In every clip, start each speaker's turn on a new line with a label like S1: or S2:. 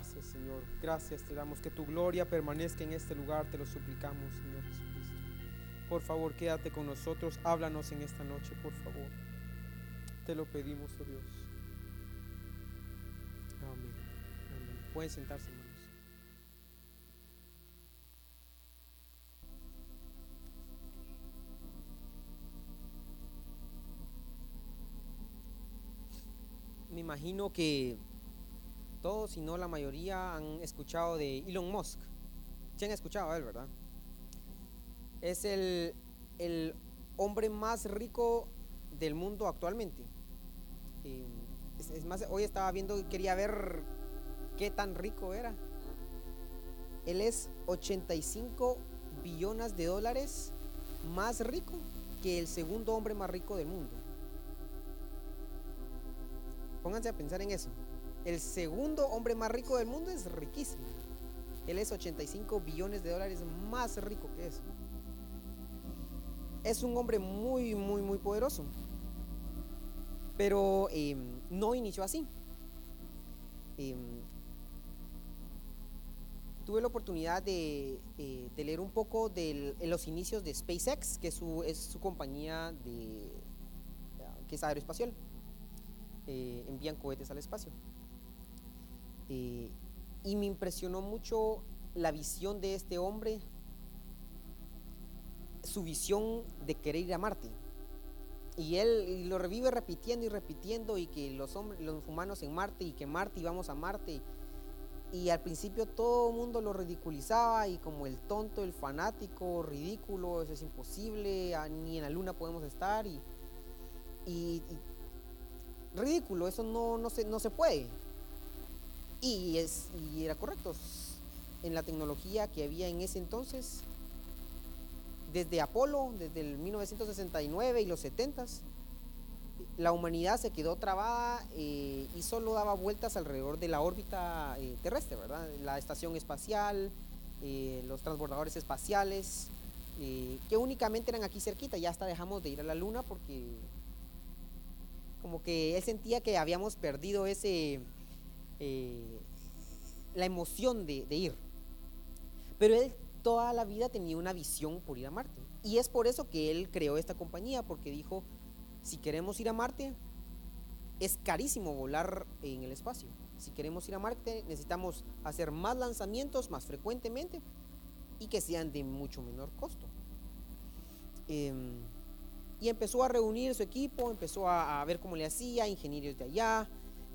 S1: Gracias, Señor. Gracias te damos. Que tu gloria permanezca en este lugar. Te lo suplicamos, Señor Jesucristo. Por favor, quédate con nosotros. Háblanos en esta noche, por favor. Te lo pedimos, oh Dios. Amén. Amén. Pueden sentarse, hermanos. Me imagino que todos, si no la mayoría, han escuchado de Elon Musk. ¿Sí han escuchado a él, verdad? Es el, el hombre más rico del mundo actualmente. Eh, es, es más, hoy estaba viendo, quería ver qué tan rico era. Él es 85 billones de dólares más rico que el segundo hombre más rico del mundo. Pónganse a pensar en eso. El segundo hombre más rico del mundo es riquísimo. Él es 85 billones de dólares más rico que eso. Es un hombre muy, muy, muy poderoso. Pero eh, no inició así. Eh, tuve la oportunidad de, eh, leer un poco de los inicios de SpaceX, que es su compañía de, que es aeroespacial. envían cohetes al espacio. Eh, y me impresionó mucho la visión de este hombre, su visión de querer ir a Marte. Y él lo revive repitiendo y repitiendo y que los, hombres, los humanos en Marte y que Marte íbamos a Marte. Y al principio todo el mundo lo ridiculizaba y como el tonto, el fanático, ridículo, eso es imposible, ni en la luna podemos estar. Y, y, y ridículo, eso no, no, se, no se puede. Y, es, y era correcto. En la tecnología que había en ese entonces, desde Apolo, desde el 1969 y los 70 la humanidad se quedó trabada eh, y solo daba vueltas alrededor de la órbita eh, terrestre, ¿verdad? La estación espacial, eh, los transbordadores espaciales, que únicamente eran aquí cerquita, ya hasta dejamos de ir a la luna porque como que él sentía que habíamos perdido ese, la emoción de, ir. Pero él toda la vida tenía una visión por ir a Marte. Y es por eso que él creó esta compañía, porque dijo, si queremos ir a Marte, es carísimo volar en el espacio. Si queremos ir a Marte, necesitamos hacer más lanzamientos más frecuentemente y que sean de mucho menor costo. Em, y empezó a reunir su equipo, empezó a, ver cómo le hacía, ingenieros de allá,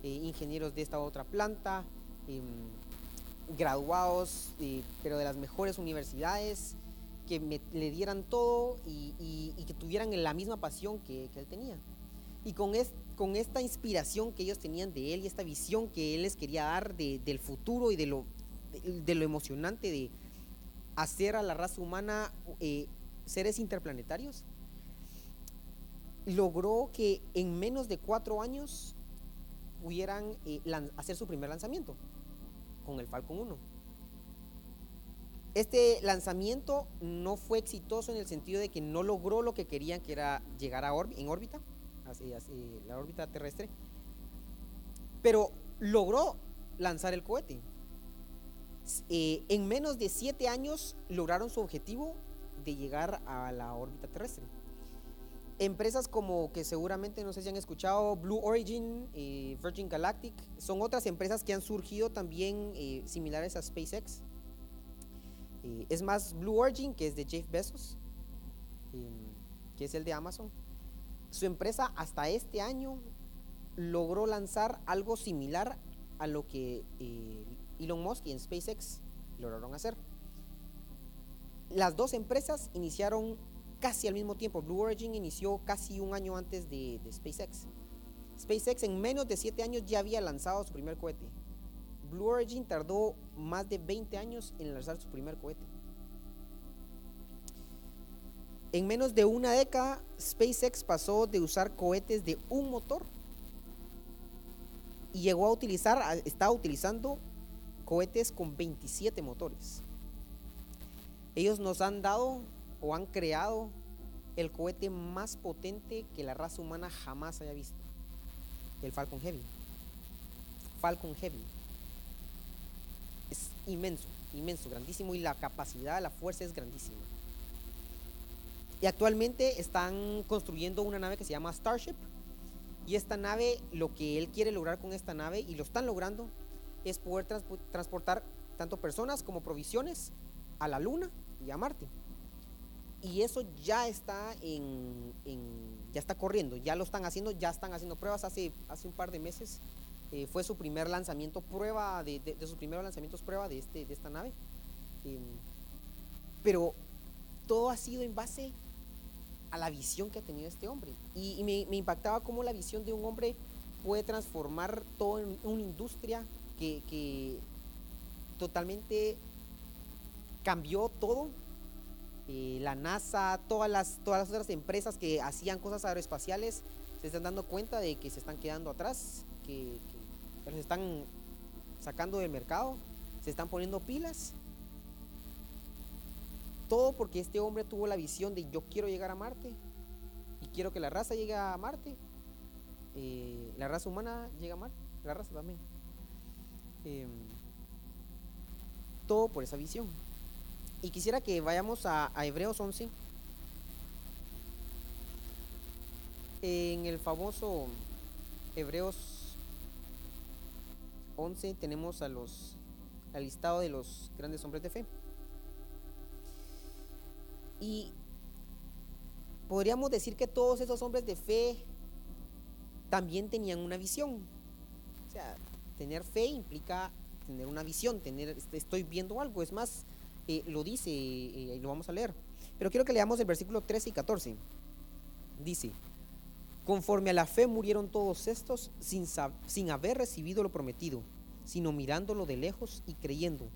S1: eh, ingenieros de esta otra planta, eh, graduados, pero de las mejores universidades, que me, le dieran todo y, que tuvieran la misma pasión que, él tenía. Y con, es, con, esta inspiración que ellos tenían de él y esta visión que él les quería dar de, del futuro y de lo, de, de, lo emocionante de hacer a la raza humana eh, seres interplanetarios, logró que en menos de cuatro años pudieran eh, hacer su primer lanzamiento con el Falcon 1. Este lanzamiento no fue exitoso en el sentido de que no logró lo que querían, que era llegar a en órbita, así, la órbita terrestre, pero logró lanzar el cohete. Eh, en menos de siete años lograron su objetivo de llegar a la órbita terrestre. Empresas como que seguramente no sé si han escuchado, Blue Origin, eh, Virgin Galactic, son otras empresas que han surgido también eh, similares a SpaceX. Eh, es más, Blue Origin, que es de Jeff Bezos, que es el de Amazon, su empresa hasta este año logró lanzar algo similar a lo que Elon Musk y en SpaceX lograron hacer. Las dos empresas iniciaron casi al mismo tiempo. Blue Origin inició casi un año antes de, SpaceX. SpaceX en menos de 7 años ya había lanzado su primer cohete. Blue Origin tardó más de 20 años en lanzar su primer cohete. En menos de una década, SpaceX pasó de usar cohetes de un motor y llegó a utilizar, estaba utilizando cohetes con 27 motores. Ellos nos han dado o han creado el cohete más potente que la raza humana jamás haya visto, el Falcon Heavy. Falcon Heavy. es inmenso, inmenso, grandísimo y la capacidad, la fuerza es grandísima. Y actualmente están construyendo una nave que se llama Starship. Y esta nave, lo que él quiere lograr con esta nave, y lo están logrando, es poder transportar tanto personas como provisiones a la Luna y a Marte. Y eso ya está en, ya está corriendo, ya lo están haciendo, ya están haciendo pruebas hace, hace un par de meses. Eh, fue su primer lanzamiento prueba, de, sus primeros lanzamientos prueba de, este, de esta nave. Em, pero todo ha sido en base a la visión que ha tenido este hombre. Y, me, impactaba cómo la visión de un hombre puede transformar todo en una industria que, totalmente cambió todo. Eh, la NASA, todas las, todas las otras empresas que hacían cosas aeroespaciales se están dando cuenta de que se están quedando atrás, que, que están sacando del mercado, se están poniendo pilas todo porque este hombre tuvo la visión de yo quiero llegar a Marte y quiero que la raza llegue a Marte. Eh, la raza humana llega a Marte, la raza también. Em, todo por esa visión. Y quisiera que vayamos a, Hebreos 11. En el famoso Hebreos 11 tenemos a los al listado de los grandes hombres de fe. Y podríamos decir que todos esos hombres de fe también tenían una visión. O sea, tener fe implica tener una visión, tener, este, estoy viendo algo. Es más, lo dice y eh, lo vamos a leer. Pero quiero que leamos el versículo 13 y 14. Dice, conforme a la fe murieron todos estos sin, sin haber recibido lo prometido, sino mirándolo de lejos y creyendo,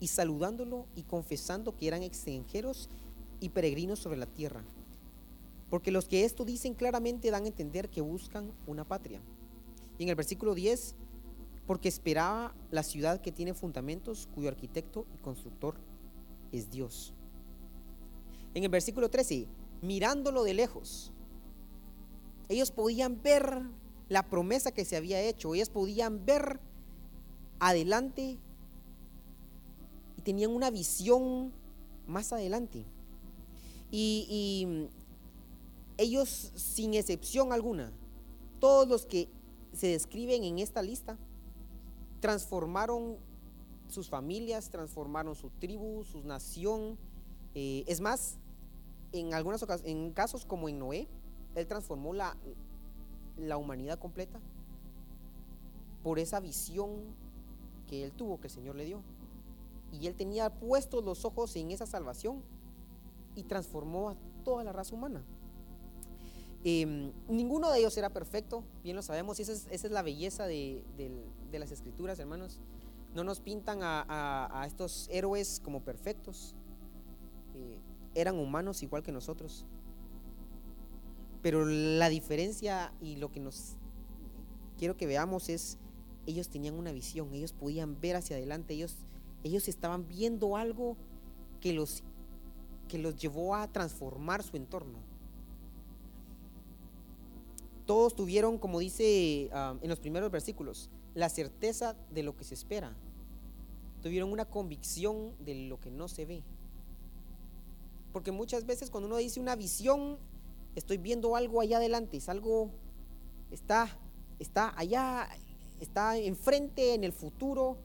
S1: y saludándolo y confesando que eran extranjeros y peregrinos sobre la tierra. Porque los que esto dicen claramente dan a entender que buscan una patria. Y en el versículo 10, porque esperaba la ciudad que tiene fundamentos, cuyo arquitecto y constructor es Dios. En el versículo 13, mirándolo de lejos, ellos podían ver la promesa que se había hecho, ellos podían ver adelante y tenían una visión más adelante. Y, ellos, sin excepción alguna, todos los que se describen en esta lista, transformaron sus familias, transformaron su tribu, su nación. Eh, es más, en algunas ocasiones, en casos como en Noé, él transformó la, la humanidad completa por esa visión que él tuvo, que el Señor le dio. Y él tenía puestos los ojos en esa salvación y transformó a toda la raza humana. Em, ninguno de ellos era perfecto, bien lo sabemos, y esa es, la belleza de, las escrituras, hermanos. No nos pintan a, estos héroes como perfectos. Eh, eran humanos igual que nosotros. Pero la diferencia y lo que nos quiero que veamos es, ellos tenían una visión, ellos podían ver hacia adelante, ellos, estaban viendo algo que los llevó a transformar su entorno. Todos tuvieron, como dice ah, en los primeros versículos, la certeza de lo que se espera. Tuvieron una convicción de lo que no se ve. Porque muchas veces cuando uno dice una visión, estoy viendo algo allá adelante, es algo, está, está allá, está enfrente, en el futuro,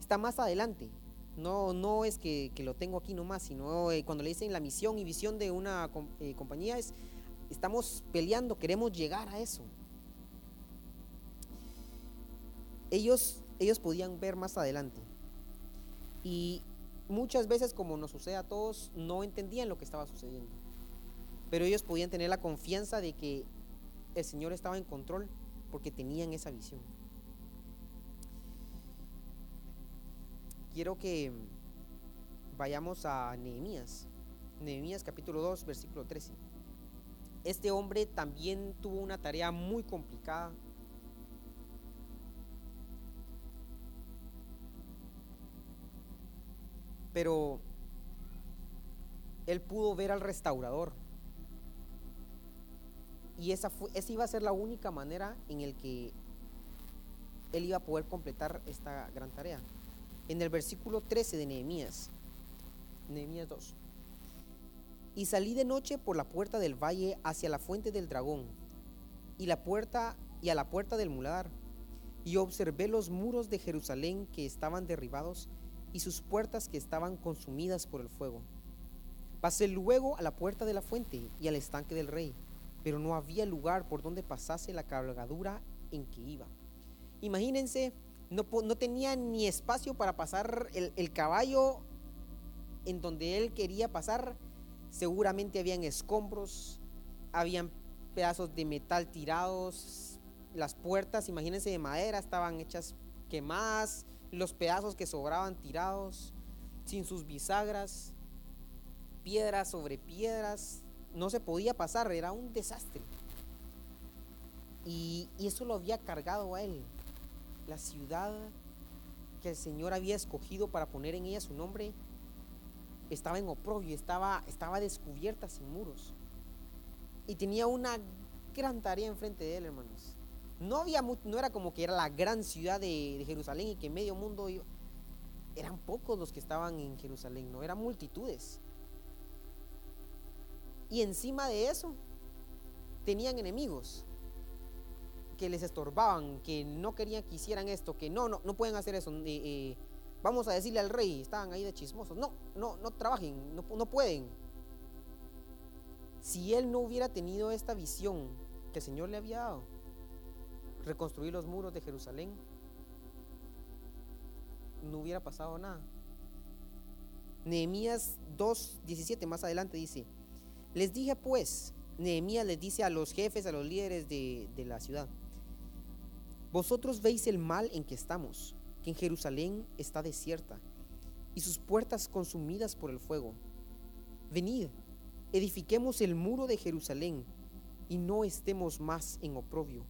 S1: está más adelante. No, no es que, lo tengo aquí nomás, sino eh, cuando le dicen la misión y visión de una eh, compañía es, estamos peleando, queremos llegar a eso. Ellos, ellos podían ver más adelante. Y muchas veces, como nos sucede a todos, no entendían lo que estaba sucediendo. Pero ellos podían tener la confianza de que el Señor estaba en control porque tenían esa visión. quiero que vayamos a Nehemías. Nehemías capítulo 2, versículo 13. Este hombre también tuvo una tarea muy complicada. Pero él pudo ver al restaurador. Y esa, fue, esa iba a ser la única manera en el que él iba a poder completar esta gran tarea. en el versículo 13 de Nehemías. Nehemías 2. Y salí de noche por la puerta del valle hacia la fuente del dragón y la puerta y a la puerta del mular y observé los muros de Jerusalén que estaban derribados y sus puertas que estaban consumidas por el fuego. Pasé luego a la puerta de la fuente y al estanque del rey, pero no había lugar por donde pasase la cabalgadura en que iba. Imagínense, no, no tenía ni espacio para pasar el, el caballo en donde él quería pasar. Seguramente habían escombros, habían pedazos de metal tirados, las puertas, imagínense de madera, estaban hechas quemadas, los pedazos que sobraban tirados, sin sus bisagras, piedras sobre piedras, no se podía pasar, era un desastre. Y, y eso lo había cargado a él, la ciudad que el Señor había escogido para poner en ella su nombre, estaba en oprobio, estaba, estaba descubierta sin muros. Y tenía una gran tarea enfrente de él, hermanos. No había no era como que era la gran ciudad de, Jerusalén y que medio mundo iba. Eran pocos los que estaban en Jerusalén, no eran multitudes. Y encima de eso, tenían enemigos que les estorbaban, que no querían que hicieran esto, que no, no, no pueden hacer eso. Eh, eh, vamos a decirle al rey, estaban ahí de chismosos. No, no, no trabajen, no, no pueden. Si él no hubiera tenido esta visión que el Señor le había dado, reconstruir los muros de Jerusalén, no hubiera pasado nada. Nehemías 2.17 más adelante dice, les dije pues, Nehemías les dice a los jefes, a los líderes de, de la ciudad, vosotros veis el mal en que estamos, que en Jerusalén está desierta y sus puertas consumidas por el fuego. Venid, edifiquemos el muro de Jerusalén y no estemos más en oprobio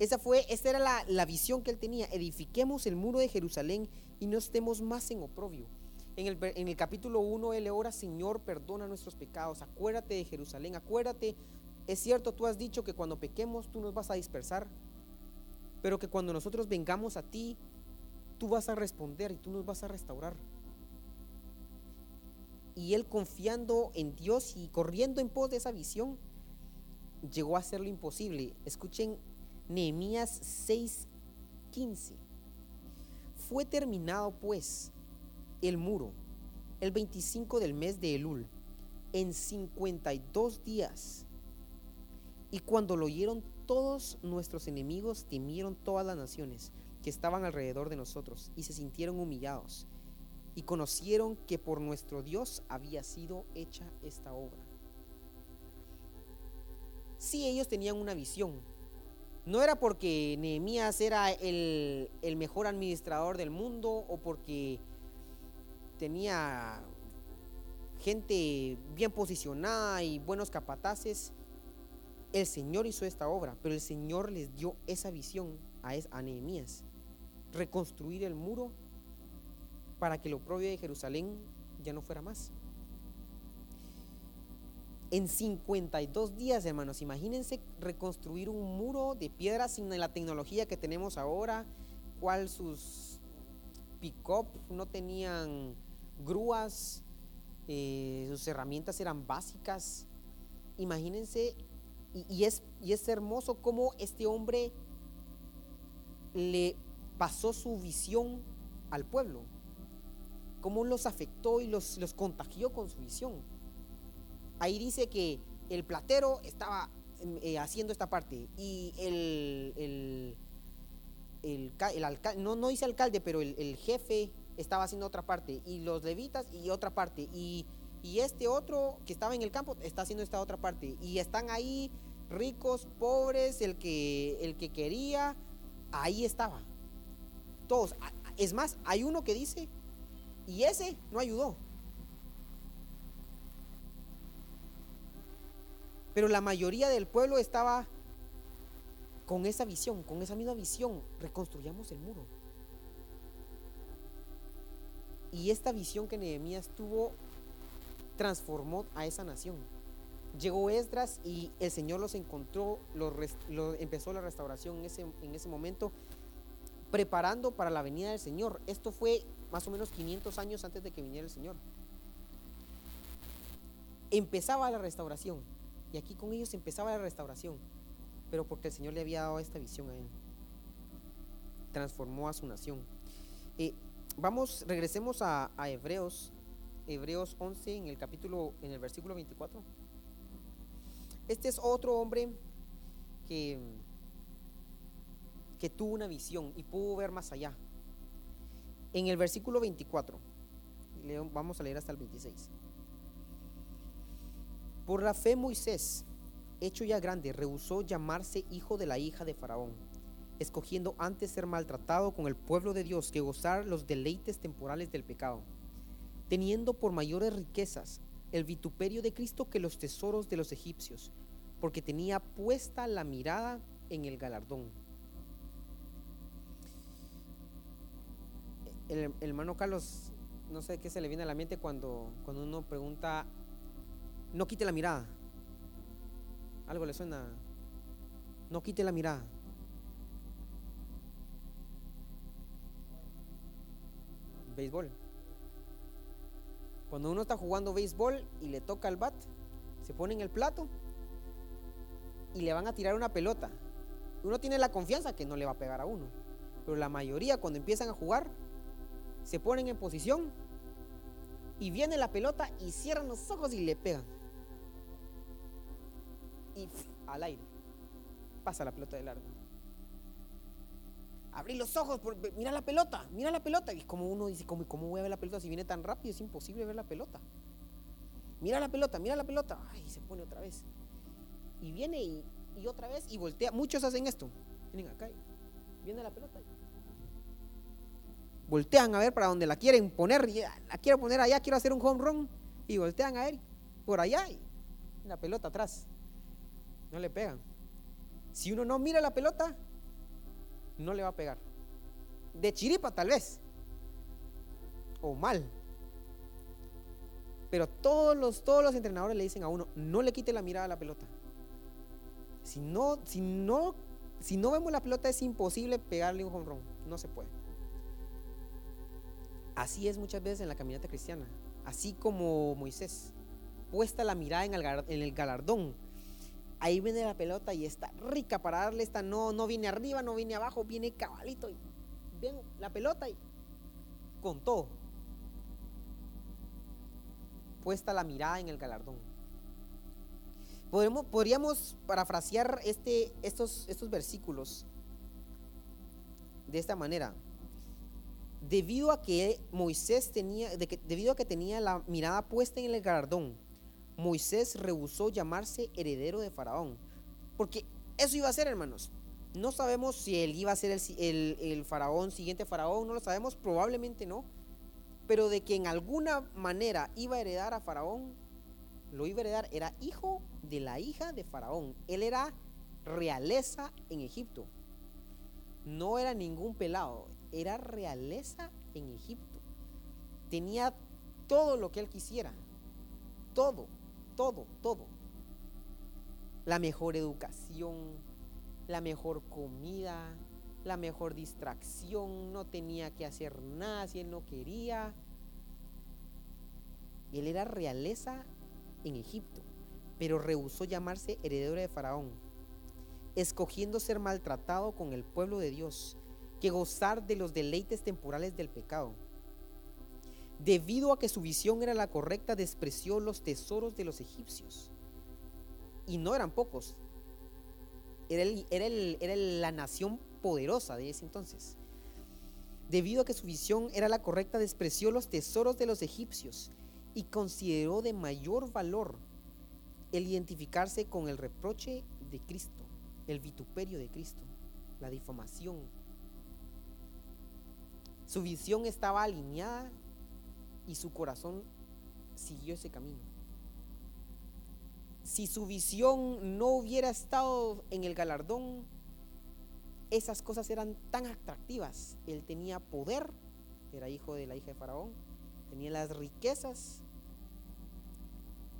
S1: esa, fue, esa era la, visión que él tenía. Edifiquemos el muro de Jerusalén y no estemos más en oprobio. En el, capítulo 1 él ora, Señor, perdona nuestros pecados, acuérdate de Jerusalén, acuérdate, es cierto, tú has dicho que cuando pequemos tú nos vas a dispersar, pero que cuando nosotros vengamos a ti, tú vas a responder y tú nos vas a restaurar. Y él confiando en Dios y corriendo en pos de esa visión, llegó a hacer lo imposible. Escuchen Nehemías 6:15. Fue terminado pues el muro el 25 del mes de Elul en 52 días. Y cuando lo oyeron todos nuestros enemigos, temieron todas las naciones que estaban alrededor de nosotros y se sintieron humillados y conocieron que por nuestro Dios había sido hecha esta obra. Si ellos tenían una visión, no era porque Nehemías era el, mejor administrador del mundo o porque tenía gente bien posicionada y buenos capataces. El Señor hizo esta obra, pero el Señor les dio esa visión a, Nehemías. Reconstruir el muro para que lo propio de Jerusalén ya no fuera más en 52 días, hermanos. Imagínense reconstruir un muro de piedra sin la tecnología que tenemos ahora, cual sus pick-up no tenían grúas, eh, sus herramientas eran básicas. Imagínense, y, es, y es hermoso cómo este hombre le pasó su visión al pueblo, cómo los afectó y los, los contagió con su visión. Ahí dice que el platero estaba eh, haciendo esta parte y el, el, el, alcalde, no, no dice alcalde, pero el, jefe estaba haciendo otra parte y los levitas y otra parte. Y, y este otro que estaba en el campo está haciendo esta otra parte. Y están ahí ricos, pobres, el que, el que quería, ahí estaba. Todos. Es más, hay uno que dice, y ese no ayudó. Pero la mayoría del pueblo estaba con esa visión, con esa misma visión, reconstruyamos el muro. Y esta visión que Nehemías tuvo transformó a esa nación. Llegó Esdras y el Señor los encontró, empezó la restauración en ese, en ese momento, preparando para la venida del Señor. Esto fue más o menos 500 años antes de que viniera el Señor. Empezaba la restauración. Y aquí con ellos empezaba la restauración. Pero porque el Señor le había dado esta visión a él. Transformó a su nación. Eh, vamos, regresemos a, a Hebreos. Hebreos 11 en el capítulo, en el versículo 24. Este es otro hombre que, tuvo una visión y pudo ver más allá. En el versículo 24, vamos a leer hasta el 26. Por la fe Moisés, hecho ya grande, rehusó llamarse hijo de la hija de Faraón, escogiendo antes ser maltratado con el pueblo de Dios que gozar los deleites temporales del pecado, teniendo por mayores riquezas el vituperio de Cristo que los tesoros de los egipcios, porque tenía puesta la mirada en el galardón. El, hermano Carlos, no sé qué se le viene a la mente cuando, cuando uno pregunta, no quite la mirada. Algo le suena, no quite la mirada. Béisbol. Cuando uno está jugando béisbol y le toca el bat, se pone en el plato y le van a tirar una pelota. Uno tiene la confianza que no le va a pegar a uno. Pero la mayoría cuando empiezan a jugar, se ponen en posición y viene la pelota y cierran los ojos y le pegan. Y al aire. Pasa la pelota de largo. Abrí los ojos, mira la pelota, mira la pelota. Y como uno dice, ¿cómo, ¿cómo voy a ver la pelota si viene tan rápido? Es imposible ver la pelota. Mira la pelota, mira la pelota. Ay, se pone otra vez y viene y, otra vez y voltea. Muchos hacen esto. Vienen acá y viene la pelota. Voltean a ver para donde la quieren poner. La quiero poner allá, quiero hacer un home run. Y voltean a ver por allá y la pelota atrás. No le pegan. Si uno no mira la pelota, no le va a pegar. De chiripa tal vez. O mal. Pero todos los, todos los entrenadores le dicen a uno, no le quite la mirada a la pelota. Si no, si no, si no vemos la pelota es imposible pegarle un home No se puede. Así es muchas veces en la caminata cristiana. Así como Moisés, puesta la mirada en el, galardón. Ahí viene la pelota y está rica para darle esta. No, no viene arriba, no viene abajo, viene cabalito. Y ven la pelota y con todo. Puesta la mirada en el galardón podríamos parafrasear este, estos, estos versículos de esta manera. Debido a que Moisés tenía, debido a que tenía la mirada puesta en el galardón, Moisés rehusó llamarse heredero de Faraón. Porque eso iba a ser, hermanos. No sabemos si él iba a ser el, el, el, faraón, siguiente faraón, no lo sabemos, probablemente no. Pero de que en alguna manera iba a heredar a faraón, lo iba a heredar, era hijo de la hija de Faraón. Él era realeza en Egipto. No era ningún pelado, era realeza en Egipto. Tenía todo lo que él quisiera. Todo, todo, todo. La mejor educación, la mejor comida, la mejor distracción, no tenía que hacer nada si él no quería. Él era realeza en Egipto, pero rehusó llamarse heredero de Faraón, escogiendo ser maltratado con el pueblo de Dios que gozar de los deleites temporales del pecado. Debido a que su visión era la correcta, despreció los tesoros de los egipcios. Y no eran pocos. Era, era la nación poderosa de ese entonces. Debido a que su visión era la correcta, despreció los tesoros de los egipcios y consideró de mayor valor el identificarse con el reproche de Cristo, el vituperio de Cristo, la difamación. Su visión estaba alineada y su corazón siguió ese camino. Si su visión no hubiera estado en el galardón, esas cosas eran tan atractivas. Él tenía poder, era hijo de la hija de Faraón, tenía las riquezas,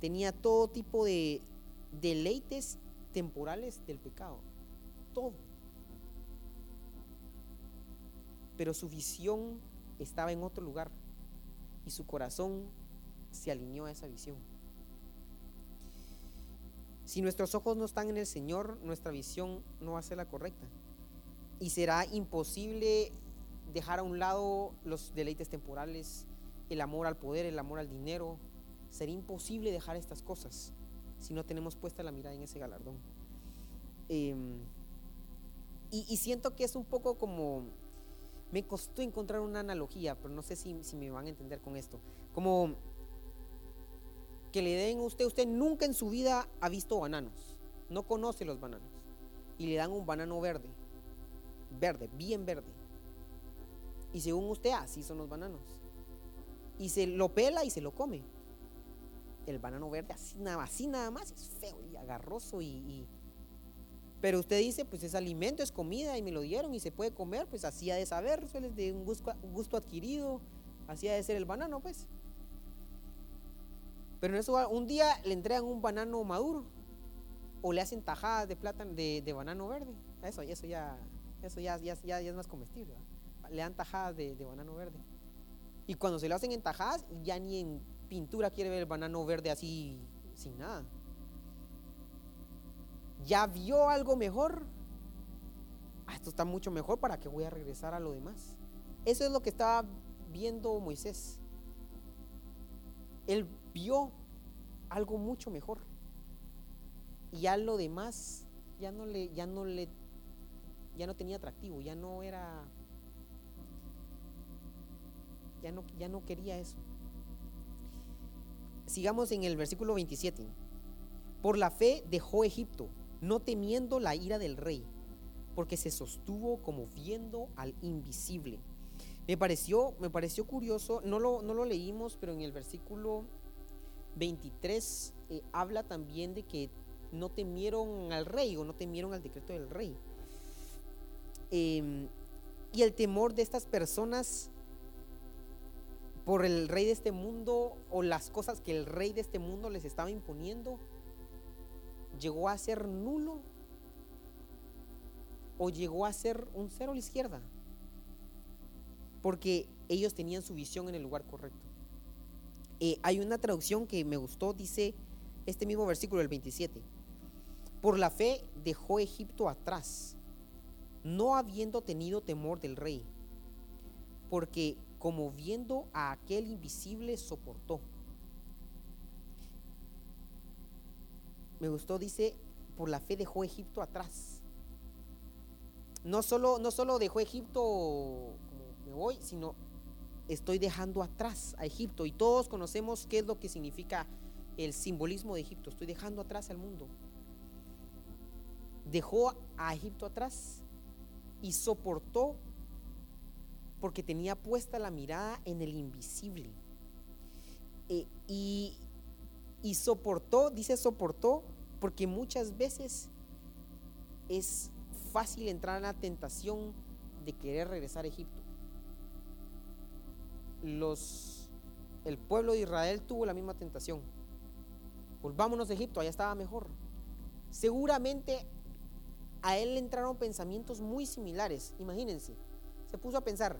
S1: tenía todo tipo de deleites temporales del pecado, todo. Pero su visión estaba en otro lugar y su corazón se alineó a esa visión. Si nuestros ojos no están en el Señor, nuestra visión no va a ser la correcta. Y será imposible dejar a un lado los deleites temporales, el amor al poder, el amor al dinero. Sería imposible dejar estas cosas si no tenemos puesta la mirada en ese galardón. Em, y, siento que es un poco como, me costó encontrar una analogía, pero no sé si, me van a entender con esto. Como que le den a usted, usted nunca en su vida ha visto bananos, no conoce los bananos, y le dan un banano verde, verde, bien verde. Y según usted, así son los bananos. Y se lo pela y se lo come. El banano verde así nada más es feo y agarroso y, pero usted dice, pues es alimento, es comida y me lo dieron y se puede comer, pues así ha de saber, suele de un gusto, gusto adquirido, así ha de ser el banano, pues. Pero en eso un día le entregan un banano maduro o le hacen tajadas de plátano de, banano verde. Eso, eso ya, eso ya, ya, ya, es más comestible. Le dan tajadas de, de, banano verde. Y cuando se lo hacen en tajadas, ya ni en pintura quiere ver el banano verde así sin nada. Ya vio algo mejor. Ah, esto está mucho mejor para que voy a regresar a lo demás. Eso es lo que estaba viendo Moisés. Él vio algo mucho mejor. Y ya lo demás ya no le, ya no le, ya no tenía atractivo, ya no era, ya no, ya no quería eso. Sigamos en el versículo 27. Por la fe dejó Egipto, no temiendo la ira del rey, porque se sostuvo como viendo al invisible. Me pareció, me pareció curioso, no lo, no lo leímos, pero en el versículo 23 eh, habla también de que no temieron al rey o no temieron al decreto del rey. Em, y el temor de estas personas por el rey de este mundo o las cosas que el rey de este mundo les estaba imponiendo llegó a ser nulo o llegó a ser un cero a la izquierda porque ellos tenían su visión en el lugar correcto. Eh, hay una traducción que me gustó, dice este mismo versículo, el 27. Por la fe dejó Egipto atrás, no habiendo tenido temor del rey, porque como viendo a aquel invisible soportó. Me gustó, dice, por la fe dejó Egipto atrás. No solo, no solo dejó Egipto como me voy, sino estoy dejando atrás a Egipto. Y todos conocemos qué es lo que significa el simbolismo de Egipto. Estoy dejando atrás al mundo. Dejó a Egipto atrás y soportó porque tenía puesta la mirada en el invisible. Eh, y, y soportó, dice soportó, porque muchas veces es fácil entrar en la tentación de querer regresar a Egipto el pueblo de Israel tuvo la misma tentación. Volvámonos a Egipto, allá estaba mejor. Seguramente a él le entraron pensamientos muy similares. Imagínense, se puso a pensar,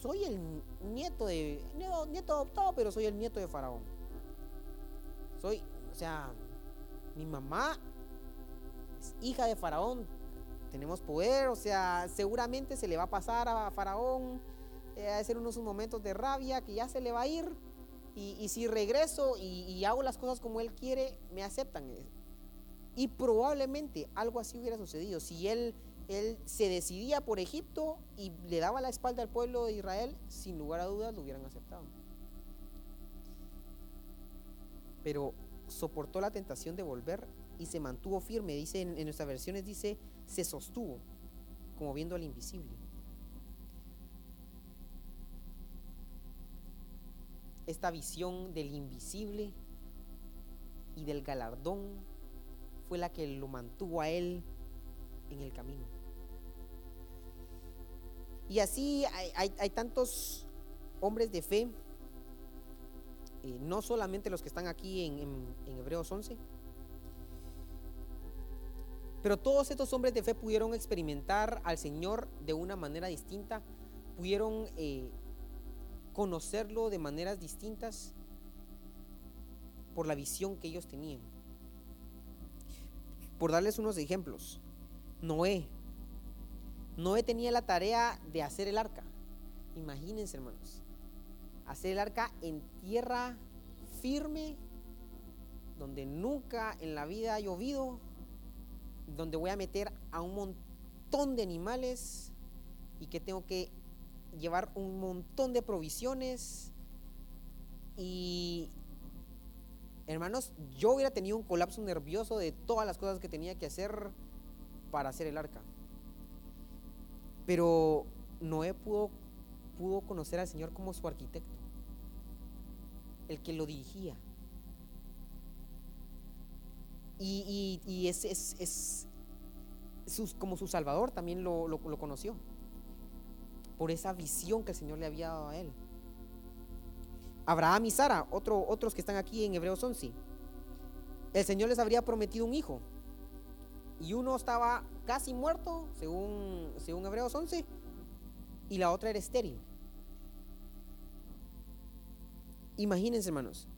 S1: soy el nieto de, nieto adoptado, pero soy el nieto de Faraón. Soy, o sea, mi mamá es hija de Faraón, tenemos poder, o sea, seguramente se le va a pasar a Faraón eh, a ser unos momentos de rabia que ya se le va a ir. Y, si regreso y, hago las cosas como él quiere, me aceptan. Y probablemente algo así hubiera sucedido. Si él, él se decidía por Egipto y le daba la espalda al pueblo de Israel, sin lugar a dudas lo hubieran aceptado. Pero soportó la tentación de volver y se mantuvo firme. Dice en, nuestras versiones, dice, se sostuvo, como viendo al invisible. esta visión del invisible y del galardón fue la que lo mantuvo a él en el camino. Y así hay, tantos hombres de fe, no solamente los que están aquí en, en Hebreos 11, pero todos estos hombres de fe pudieron experimentar al Señor de una manera distinta pudieron eh, conocerlo de maneras distintas por la visión que ellos tenían. Por darles unos ejemplos, Noé. Noé tenía la tarea de hacer el arca. Imagínense, hermanos, hacer el arca en tierra firme, donde nunca en la vida ha llovido, donde voy a meter a un montón de animales y que tengo que llevar un montón de provisiones y hermanos, yo hubiera tenido un colapso nervioso de todas las cosas que tenía que hacer para hacer el arca. Pero Noé pudo, pudo conocer al Señor como su arquitecto, el que lo dirigía. Y, es, como su Salvador también lo, conoció, por esa visión que el Señor le había dado a él. Abraham y Sara, otro, otros que están aquí en Hebreos 11. El Señor les habría prometido un hijo. Y uno estaba casi muerto, según, según Hebreos 11, y la otra era estéril. Imagínense, hermanos.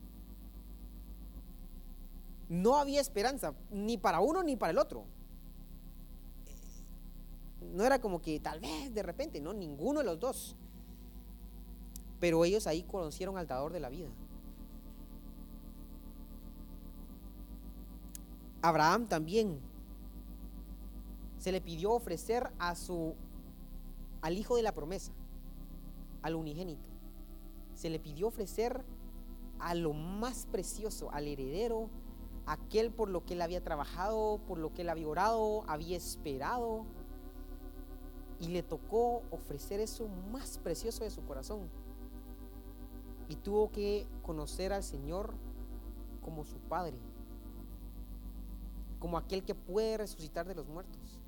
S1: No había esperanza, ni para uno ni para el otro. No era como que tal vez de repente, no, ninguno de los dos. Pero ellos ahí conocieron al dador de la vida. Abraham también se le pidió ofrecer a su al hijo de la promesa, al unigénito. Se le pidió ofrecer a lo más precioso, al heredero, aquel por lo que él había trabajado, por lo que él había orado, había esperado. Y le tocó ofrecer eso más precioso de su corazón, y tuvo que conocer al Señor como su Padre, como aquel que puede resucitar de los muertos.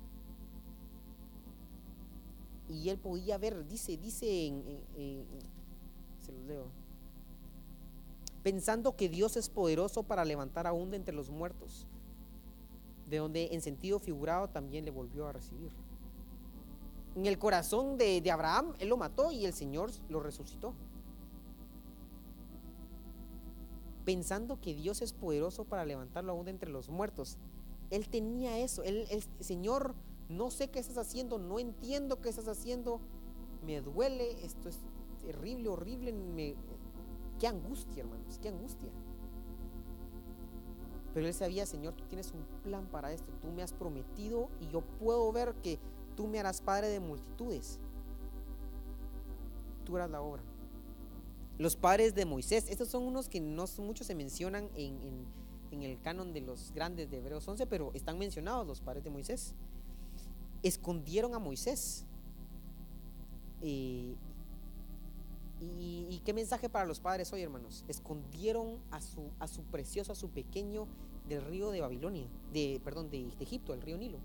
S1: Y él podía ver, dice, dice, en, se los leo, pensando que Dios es poderoso para levantar aún de entre los muertos, de donde en sentido figurado también le volvió a recibir. En el corazón de, de Abraham, él lo mató y el Señor lo resucitó. pensando que Dios es poderoso para levantarlo aún de entre los muertos. Él tenía eso. El Señor, no sé qué estás haciendo, no entiendo qué estás haciendo, me duele, esto es terrible, horrible, qué angustia, hermanos, qué angustia. Pero él sabía, Señor, tú tienes un plan para esto, tú me has prometido y yo puedo ver que tú me harás padre de multitudes. Tú harás la obra. Los padres de Moisés, estos son unos que no muchos se mencionan en, el canon de los grandes de Hebreos 11, pero están mencionados los padres de Moisés. Escondieron a Moisés. Eh, qué mensaje para los padres hoy, hermanos? Escondieron a su, precioso, a su pequeño del río de Babilonia, de, perdón, de, Egipto, el río Nilo.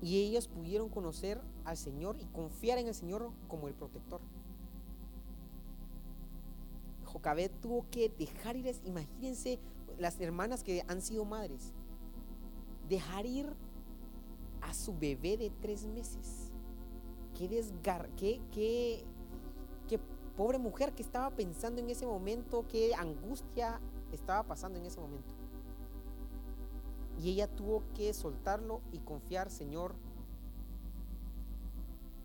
S1: Y ellos pudieron conocer al Señor y confiar en el Señor como el protector. Jocabet tuvo que dejar ir, imagínense las hermanas que han sido madres, dejar ir a su bebé de tres meses. Qué desgar, qué pobre mujer que estaba pensando en ese momento, qué angustia estaba pasando en ese momento. Y ella tuvo que soltarlo y confiar, Señor,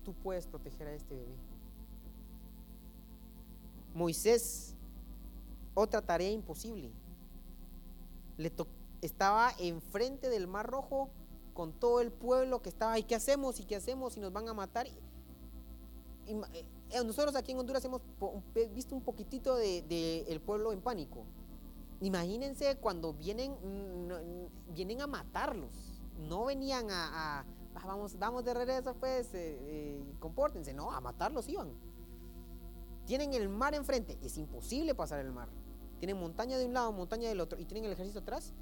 S1: tú puedes proteger a este bebé. Moisés otra tarea imposible. Le estaba enfrente del Mar Rojo con todo el pueblo que estaba, ¿y qué hacemos? ¿Y qué hacemos? ¿Y nos van a matar? Y, eh, nosotros aquí en Honduras hemos visto un poquitito del de, el pueblo en pánico. Imagínense cuando vienen, mm, vienen a matarlos. No venían a, ah, vamos, vamos de regreso, pues, eh, eh, compórtense. No, a matarlos iban. Tienen el mar enfrente, es imposible pasar el mar. Tienen montaña de un lado, montaña del otro, y tienen el ejército atrás.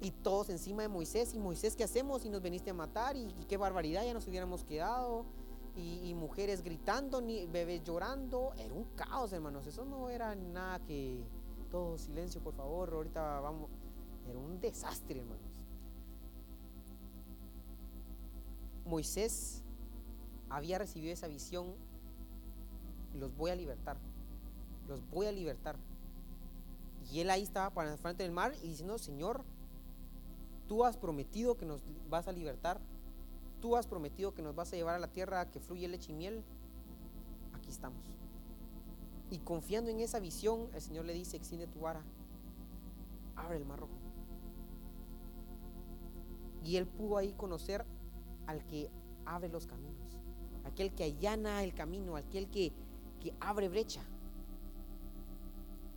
S1: Y todos encima de Moisés. ¿Y Moisés qué hacemos? Y nos veniste a matar. Y, qué barbaridad, ya nos hubiéramos quedado. Y, mujeres gritando, ni bebés llorando. Era un caos, hermanos. Eso no era nada que. Todo silencio, por favor. Ahorita vamos. Era un desastre, hermanos. Moisés había recibido esa visión, los voy a libertar, los voy a libertar. Y él ahí estaba para frente del mar y diciendo, Señor, tú has prometido que nos vas a libertar, tú has prometido que nos vas a llevar a la tierra que fluye leche y miel, aquí estamos. Y confiando en esa visión, el Señor le dice, extiende tu vara, abre el mar rojo. Y él pudo ahí conocer al que abre los caminos, aquel que allana el camino, aquel que, que abre brecha.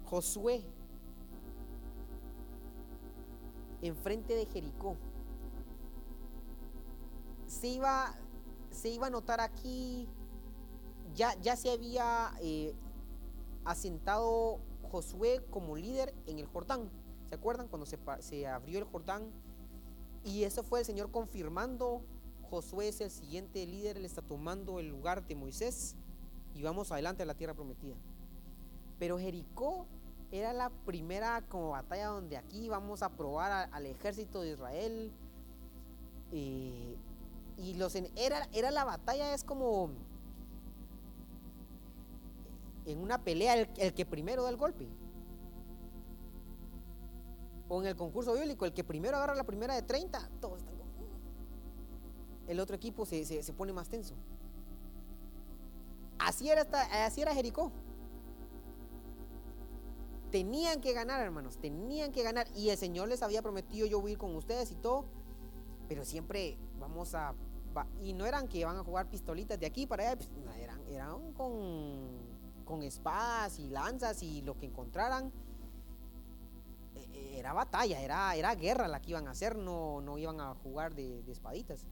S1: Josué, enfrente de Jericó, se iba, se iba a notar aquí, ya, ya se había eh, asentado Josué como líder en el Jordán. ¿Se acuerdan? Cuando se, se abrió el Jordán. Y eso fue el Señor confirmando. Josué es el siguiente líder, él está tomando el lugar de Moisés y vamos adelante a la tierra prometida. Pero Jericó era la primera como batalla donde aquí vamos a probar al ejército de Israel. Eh, y los era, era la batalla, es como en una pelea el, que primero da el golpe. O en el concurso bíblico, el que primero agarra la primera de 30, todos están como... El otro equipo se, se, pone más tenso. Así era, así era Jericó. Tenían que ganar, hermanos, tenían que ganar. Y el Señor les había prometido yo voy a ir con ustedes y todo. Pero siempre vamos a... Y no eran que iban a jugar pistolitas de aquí para allá, pues, eran, eran con con espadas y lanzas y lo que encontraran. E, e, era batalla, era, era guerra la que iban a hacer, no, no iban a jugar de, espaditas.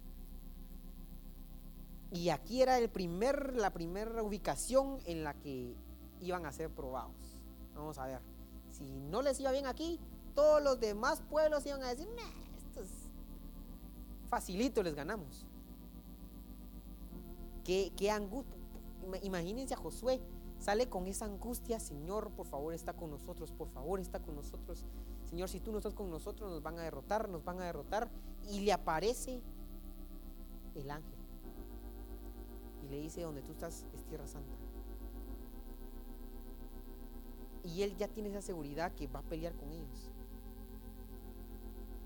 S1: Y aquí era el primer, la primera ubicación en la que iban a ser probados. Vamos a ver. Si no les iba bien aquí, todos los demás pueblos iban a decir, es facilito, les ganamos. Qué, angustia. Imagínense a Josué Sale con esa angustia, Señor, por favor está con nosotros, por favor está con nosotros. Señor, si tú no estás con nosotros, nos van a derrotar, nos van a derrotar. Y le aparece el ángel. Y le dice, donde tú estás es tierra santa. Y él ya tiene esa seguridad que va a pelear con ellos.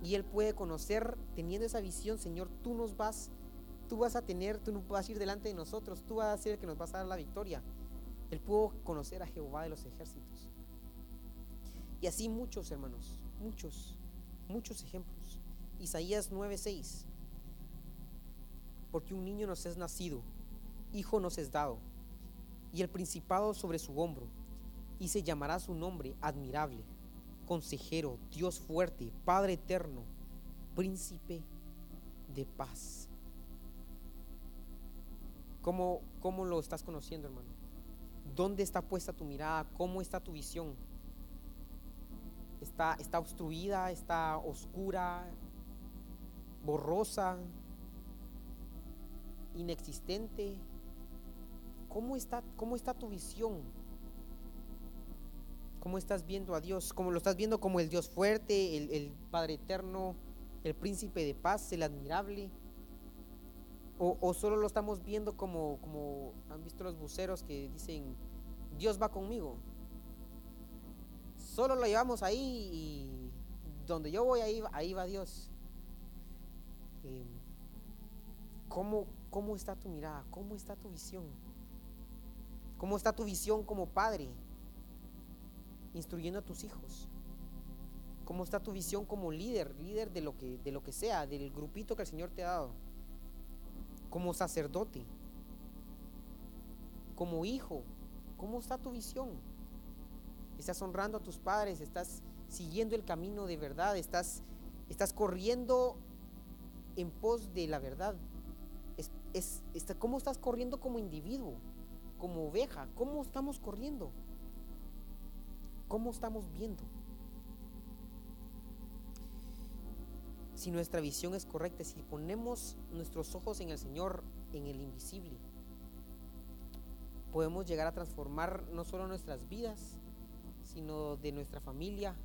S1: Y él puede conocer, teniendo esa visión, Señor, tú nos vas, tú vas a tener, tú no vas a ir delante de nosotros, tú vas a ser el que nos vas a dar la victoria. Él pudo conocer a Jehová de los ejércitos. Y así muchos hermanos, muchos, muchos ejemplos. Isaías 9:6. Porque un niño nos es nacido, hijo nos es dado, y el principado sobre su hombro, y se llamará su nombre admirable, consejero, Dios fuerte, Padre eterno, príncipe de paz. ¿Cómo, cómo lo estás conociendo, hermano? ¿Dónde está puesta tu mirada? ¿Cómo está tu visión? ¿Está, está obstruida? ¿Está oscura? ¿Borrosa? ¿Inexistente? ¿Cómo está, cómo está tu visión? ¿Cómo estás viendo a Dios? ¿Cómo lo estás viendo como el Dios fuerte, el, Padre eterno, el príncipe de paz, el admirable? O, solo lo estamos viendo como, como han visto los buceros que dicen, Dios va conmigo. Solo lo llevamos ahí y donde yo voy, ahí, ahí va Dios. Eh, ¿cómo, ¿Cómo está tu mirada? ¿Cómo está tu visión? ¿Cómo está tu visión como padre? Instruyendo a tus hijos. ¿Cómo está tu visión como líder, líder de lo que, de lo que sea, del grupito que el Señor te ha dado? como sacerdote, como hijo, ¿cómo está tu visión? ¿Estás honrando a tus padres? ¿Estás siguiendo el camino de verdad? ¿Estás, estás corriendo en pos de la verdad? ¿Cómo estás corriendo como individuo, como oveja? ¿Cómo estamos corriendo? ¿Cómo estamos viendo? si nuestra visión es correcta, si ponemos nuestros ojos en el Señor, en el invisible, podemos llegar a transformar no solo nuestras vidas, sino de nuestra familia,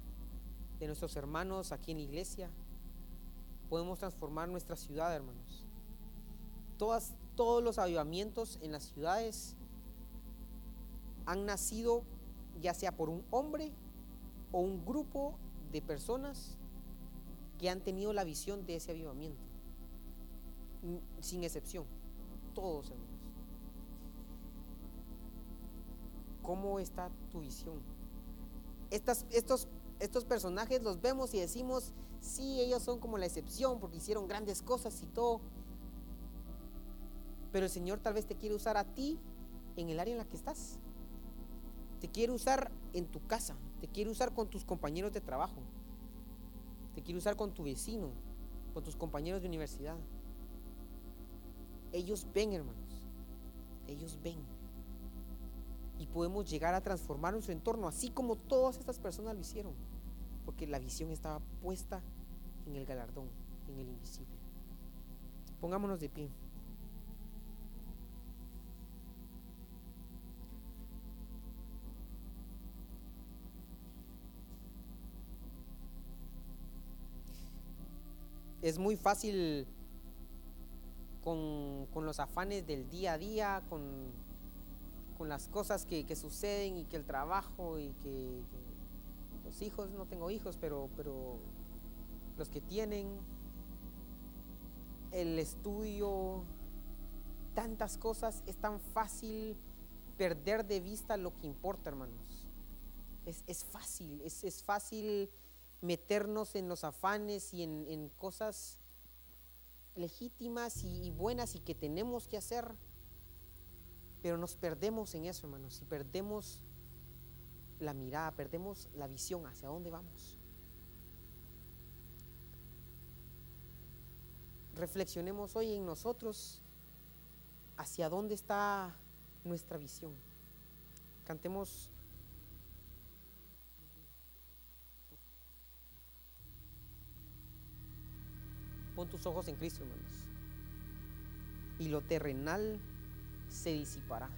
S1: de nuestros hermanos aquí en la iglesia. Podemos transformar nuestra ciudad, hermanos. Todos los avivamientos en las ciudades han nacido ya sea por un hombre o un grupo de personas que han tenido la visión de ese avivamiento. Sin excepción, todos hermanos. ¿Cómo está tu visión? Estas, estos, estos personajes los vemos y decimos, sí, ellos son como la excepción porque hicieron grandes cosas y todo. Pero el Señor tal vez te quiere usar a ti en el área en la que estás. Te quiere usar en tu casa, te quiere usar con tus compañeros de trabajo, te quiere usar con tu vecino, con tus compañeros de universidad. Ellos ven, hermanos, ellos ven. Y podemos llegar a transformar nuestro entorno, así como todas estas personas lo hicieron, porque la visión estaba puesta en el galardón, en el invisible. Pongámonos de pie. Es muy fácil con, los afanes del día a día, con, con las cosas que, suceden y que el trabajo y que, los hijos, no tengo hijos, pero, pero los que tienen, el estudio, tantas cosas, es tan fácil perder de vista lo que importa, hermanos. Es, fácil, es, es fácil meternos en los afanes y en, cosas legítimas y, buenas y que tenemos que hacer, pero nos perdemos en eso, hermanos, y perdemos la mirada, perdemos la visión hacia dónde vamos. Reflexionemos hoy en nosotros hacia dónde está nuestra visión. Cantemos Pon tus ojos en Cristo, hermanos. Y lo terrenal se disipará.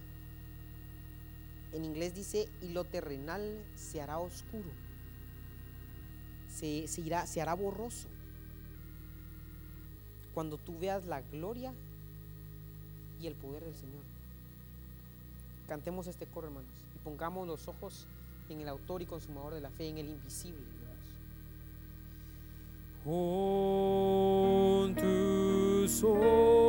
S1: En inglés dice, y lo terrenal se hará oscuro. Se, irá, se hará borroso. Cuando tú veas la gloria y el poder del Señor. Cantemos este coro, hermanos, y pongamos los ojos en el autor y consumador de la fe, en el invisible.
S2: Pon tus ojos